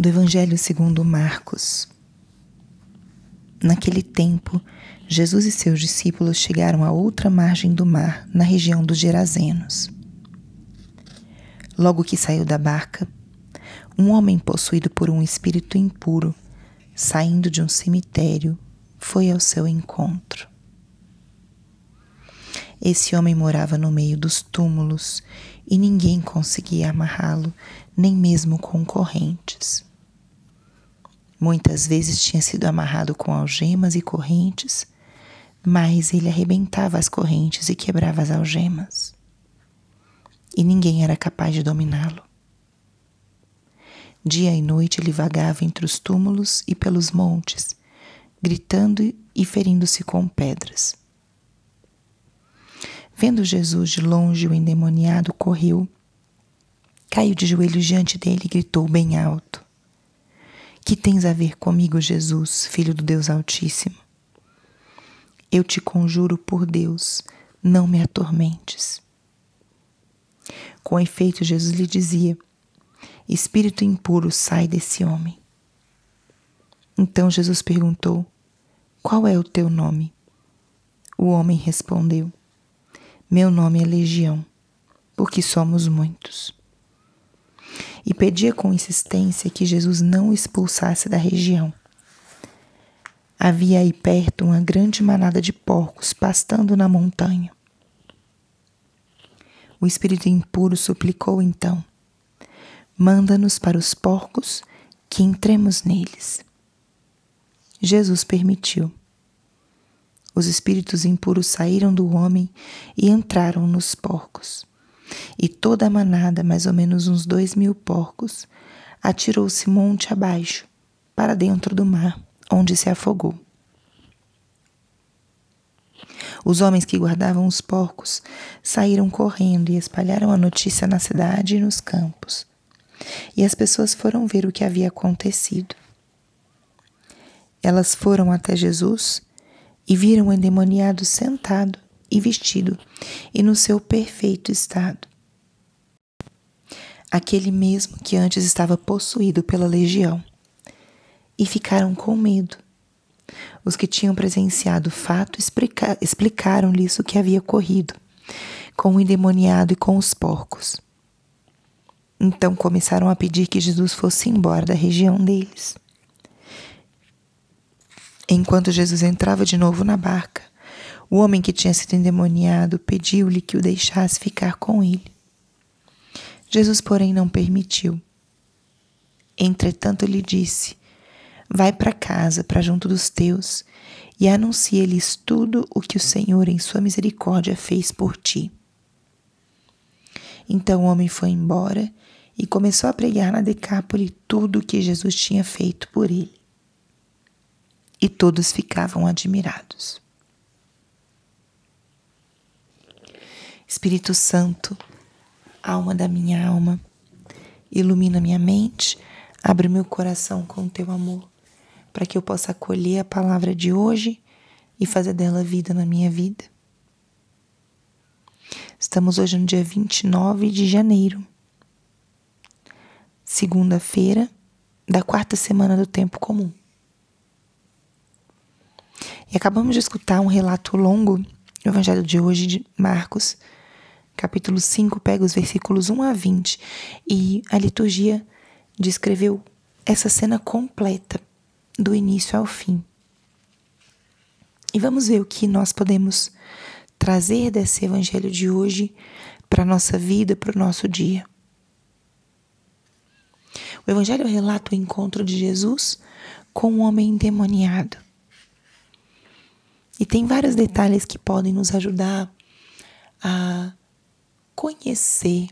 do Evangelho segundo Marcos. Naquele tempo, Jesus e seus discípulos chegaram à outra margem do mar, na região dos Gerazenos. Logo que saiu da barca, um homem possuído por um espírito impuro, saindo de um cemitério, foi ao seu encontro. Esse homem morava no meio dos túmulos e ninguém conseguia amarrá-lo, nem mesmo com correntes. Muitas vezes tinha sido amarrado com algemas e correntes, mas ele arrebentava as correntes e quebrava as algemas. E ninguém era capaz de dominá-lo. Dia e noite ele vagava entre os túmulos e pelos montes, gritando e ferindo-se com pedras. Vendo Jesus de longe, o endemoniado correu, caiu de joelhos diante dele e gritou bem alto: Que tens a ver comigo, Jesus, filho do Deus Altíssimo? Eu te conjuro por Deus, não me atormentes. Com efeito, Jesus lhe dizia: Espírito impuro, sai desse homem. Então Jesus perguntou: Qual é o teu nome? O homem respondeu: meu nome é Legião, porque somos muitos. E pedia com insistência que Jesus não o expulsasse da região. Havia aí perto uma grande manada de porcos pastando na montanha. O espírito impuro suplicou então: Manda-nos para os porcos, que entremos neles. Jesus permitiu. Os espíritos impuros saíram do homem e entraram nos porcos. E toda a manada, mais ou menos uns dois mil porcos, atirou-se monte abaixo, para dentro do mar, onde se afogou. Os homens que guardavam os porcos saíram correndo e espalharam a notícia na cidade e nos campos. E as pessoas foram ver o que havia acontecido. Elas foram até Jesus e viram o endemoniado sentado e vestido e no seu perfeito estado. Aquele mesmo que antes estava possuído pela legião. E ficaram com medo. Os que tinham presenciado o fato explica explicaram-lhes o que havia ocorrido com o endemoniado e com os porcos. Então começaram a pedir que Jesus fosse embora da região deles. Enquanto Jesus entrava de novo na barca, o homem que tinha sido endemoniado pediu-lhe que o deixasse ficar com ele. Jesus, porém, não permitiu. Entretanto, lhe disse: Vai para casa, para junto dos teus, e anuncia-lhes tudo o que o Senhor, em sua misericórdia, fez por ti. Então o homem foi embora e começou a pregar na Decápole tudo o que Jesus tinha feito por ele e todos ficavam admirados. Espírito Santo, alma da minha alma, ilumina minha mente, abre meu coração com teu amor, para que eu possa acolher a palavra de hoje e fazer dela vida na minha vida. Estamos hoje no dia 29 de janeiro, segunda-feira da quarta semana do tempo comum. E acabamos de escutar um relato longo do Evangelho de hoje de Marcos, capítulo 5, pega os versículos 1 a 20, e a liturgia descreveu essa cena completa, do início ao fim. E vamos ver o que nós podemos trazer desse Evangelho de hoje para a nossa vida, para o nosso dia. O Evangelho relata o encontro de Jesus com um homem endemoniado. E tem vários detalhes que podem nos ajudar a conhecer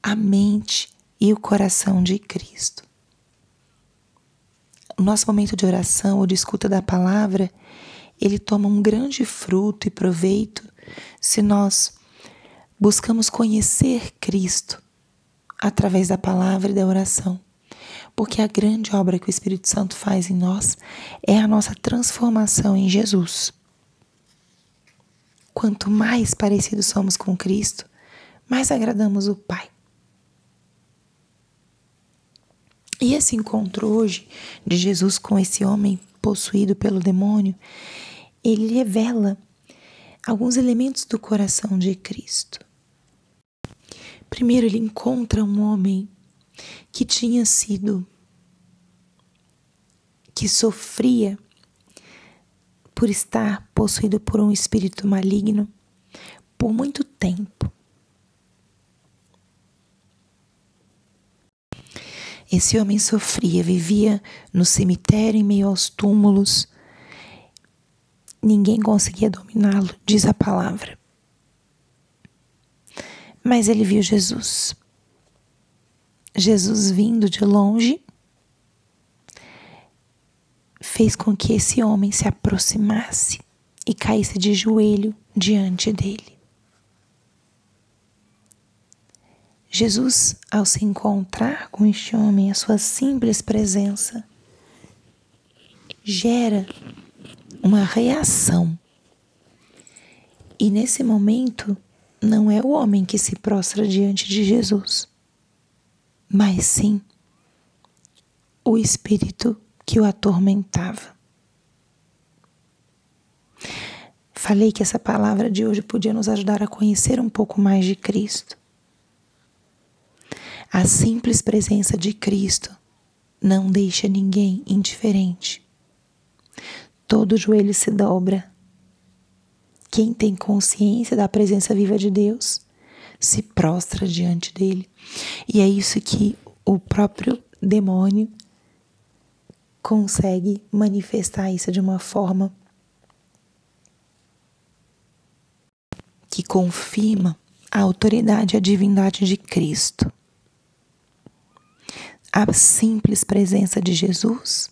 a mente e o coração de Cristo. O nosso momento de oração ou de escuta da palavra, ele toma um grande fruto e proveito se nós buscamos conhecer Cristo através da palavra e da oração porque a grande obra que o Espírito Santo faz em nós é a nossa transformação em Jesus. Quanto mais parecidos somos com Cristo, mais agradamos o Pai. E esse encontro hoje de Jesus com esse homem possuído pelo demônio, ele revela alguns elementos do coração de Cristo. Primeiro, ele encontra um homem que tinha sido, que sofria por estar possuído por um espírito maligno por muito tempo. Esse homem sofria, vivia no cemitério em meio aos túmulos. Ninguém conseguia dominá-lo, diz a palavra. Mas ele viu Jesus. Jesus vindo de longe fez com que esse homem se aproximasse e caísse de joelho diante dele. Jesus, ao se encontrar com este homem, a sua simples presença gera uma reação. E nesse momento, não é o homem que se prostra diante de Jesus, mas sim o espírito que o atormentava. Falei que essa palavra de hoje podia nos ajudar a conhecer um pouco mais de Cristo. A simples presença de Cristo não deixa ninguém indiferente. Todo joelho se dobra. Quem tem consciência da presença viva de Deus se prostra diante dele. E é isso que o próprio demônio consegue manifestar isso de uma forma que confirma a autoridade e a divindade de Cristo a simples presença de Jesus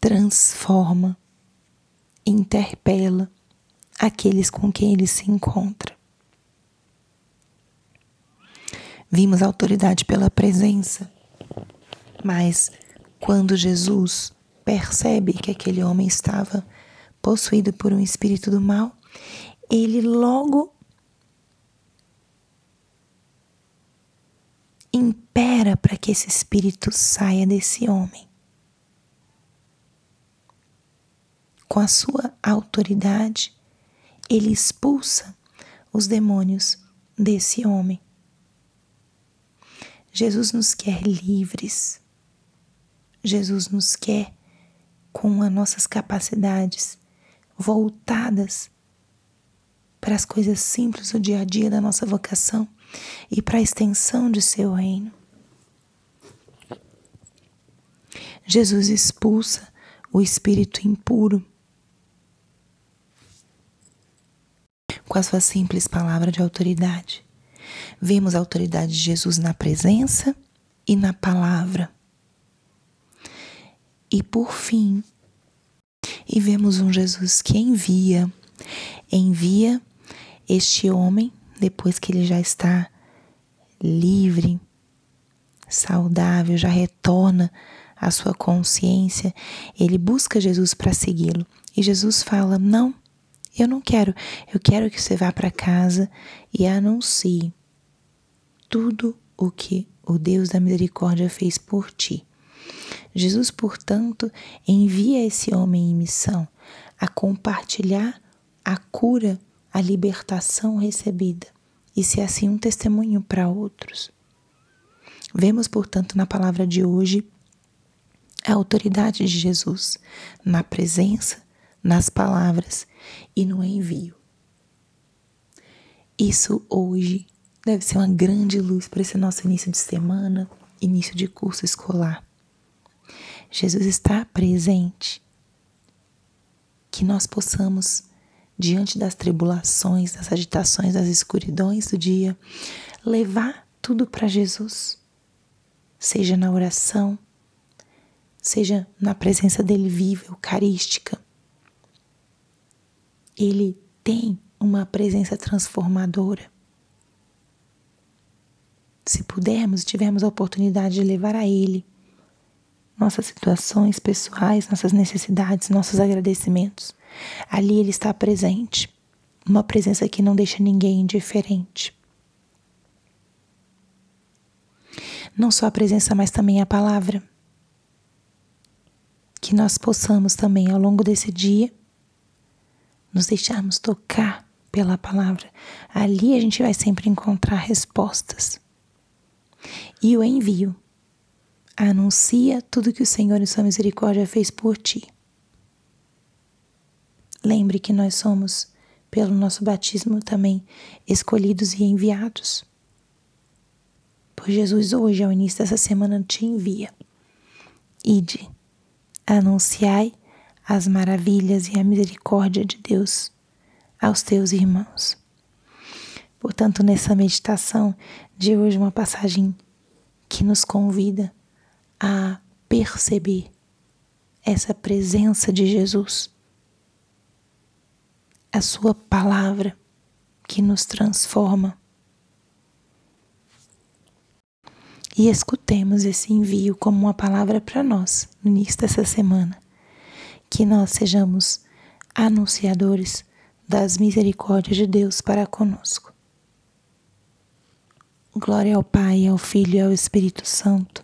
transforma, interpela aqueles com quem ele se encontra. Vimos a autoridade pela presença, mas quando Jesus percebe que aquele homem estava possuído por um espírito do mal, ele logo impera para que esse espírito saia desse homem. Com a sua autoridade, ele expulsa os demônios desse homem. Jesus nos quer livres. Jesus nos quer com as nossas capacidades voltadas para as coisas simples do dia a dia da nossa vocação e para a extensão de seu reino. Jesus expulsa o espírito impuro com a sua simples palavra de autoridade. Vemos a autoridade de Jesus na presença e na palavra. E por fim, e vemos um Jesus que envia, envia este homem depois que ele já está livre, saudável, já retorna à sua consciência, ele busca Jesus para segui-lo. E Jesus fala: Não, eu não quero. Eu quero que você vá para casa e anuncie tudo o que o Deus da misericórdia fez por ti. Jesus, portanto, envia esse homem em missão a compartilhar a cura a libertação recebida e ser assim um testemunho para outros. Vemos, portanto, na palavra de hoje a autoridade de Jesus na presença, nas palavras e no envio. Isso hoje deve ser uma grande luz para esse nosso início de semana, início de curso escolar. Jesus está presente. Que nós possamos diante das tribulações, das agitações, das escuridões do dia, levar tudo para Jesus, seja na oração, seja na presença dele viva, eucarística. Ele tem uma presença transformadora. Se pudermos, tivermos a oportunidade de levar a Ele nossas situações pessoais, nossas necessidades, nossos agradecimentos, Ali ele está presente, uma presença que não deixa ninguém indiferente. não só a presença, mas também a palavra. Que nós possamos também, ao longo desse dia, nos deixarmos tocar pela palavra. Ali a gente vai sempre encontrar respostas. E o envio anuncia tudo que o Senhor em sua misericórdia fez por ti. Lembre que nós somos, pelo nosso batismo, também escolhidos e enviados. Por Jesus, hoje, ao início dessa semana, te envia. Ide, anunciai as maravilhas e a misericórdia de Deus aos teus irmãos. Portanto, nessa meditação de hoje, uma passagem que nos convida a perceber essa presença de Jesus, a Sua palavra que nos transforma. E escutemos esse envio como uma palavra para nós no início dessa semana. Que nós sejamos anunciadores das misericórdias de Deus para conosco. Glória ao Pai, ao Filho e ao Espírito Santo